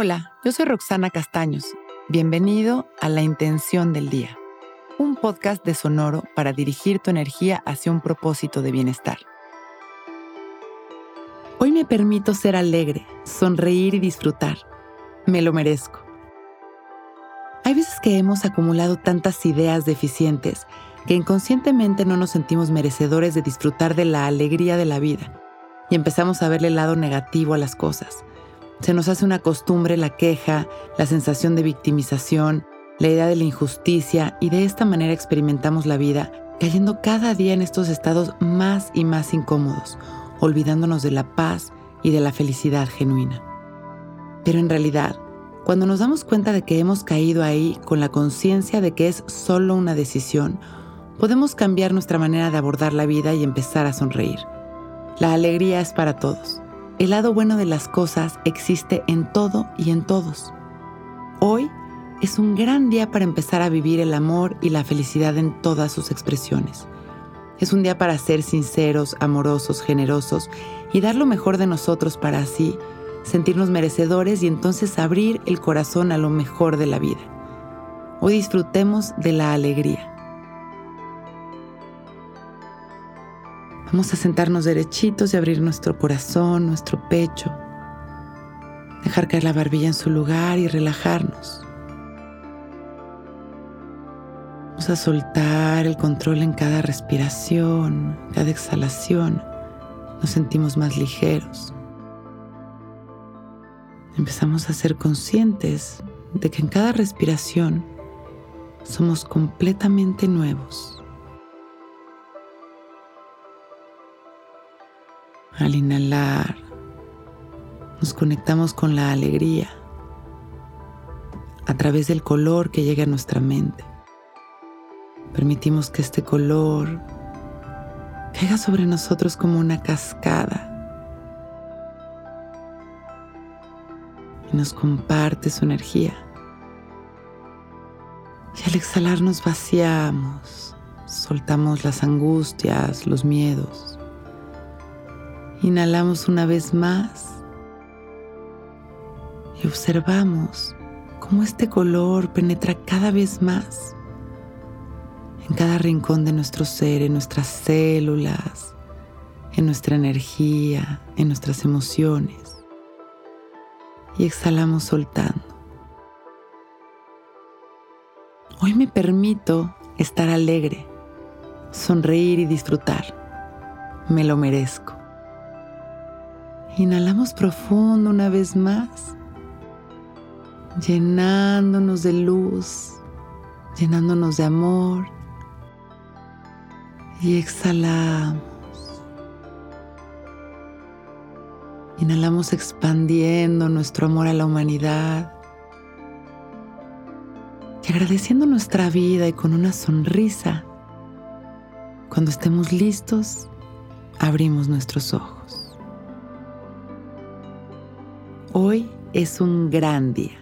Hola, yo soy Roxana Castaños. Bienvenido a La Intención del Día, un podcast de Sonoro para dirigir tu energía hacia un propósito de bienestar. Hoy me permito ser alegre, sonreír y disfrutar. Me lo merezco. Hay veces que hemos acumulado tantas ideas deficientes que inconscientemente no nos sentimos merecedores de disfrutar de la alegría de la vida y empezamos a verle el lado negativo a las cosas se nos hace una costumbre la queja, la sensación de victimización, la idea de la injusticia y de esta manera experimentamos la vida cayendo cada día en estos estados más y más incómodos, olvidándonos de la paz y de la felicidad genuina. Pero en realidad, cuando nos damos cuenta de que hemos caído ahí con la conciencia de que es solo una decisión, podemos cambiar nuestra manera de abordar la vida y empezar a sonreír. La alegría es para todos el lado bueno de las cosas existe en todo y en todos. Hoy es un gran día para empezar a vivir el amor y la felicidad en todas sus expresiones. Es un día para ser sinceros, amorosos, generosos y dar lo mejor de nosotros para así sentirnos merecedores y entonces abrir el corazón a lo mejor de la vida. Hoy disfrutemos de la alegría. Vamos a sentarnos derechitos y abrir nuestro corazón, nuestro pecho. Dejar caer la barbilla en su lugar y relajarnos. Vamos a soltar el control en cada respiración, cada exhalación. Nos sentimos más ligeros. Empezamos a ser conscientes de que en cada respiración somos completamente nuevos. Al inhalar, nos conectamos con la alegría a través del color que llega a nuestra mente. Permitimos que este color caiga sobre nosotros como una cascada y nos comparte su energía. Y al exhalar nos vaciamos, soltamos las angustias, los miedos. Inhalamos una vez más y observamos cómo este color penetra cada vez más en cada rincón de nuestro ser, en nuestras células, en nuestra energía, en nuestras emociones. Y exhalamos soltando. Hoy me permito estar alegre, sonreír y disfrutar. Me lo merezco. Inhalamos profundo una vez más, llenándonos de luz, llenándonos de amor. Y exhalamos. Inhalamos expandiendo nuestro amor a la humanidad. Y agradeciendo nuestra vida y con una sonrisa, cuando estemos listos, abrimos nuestros ojos. Hoy es un gran día.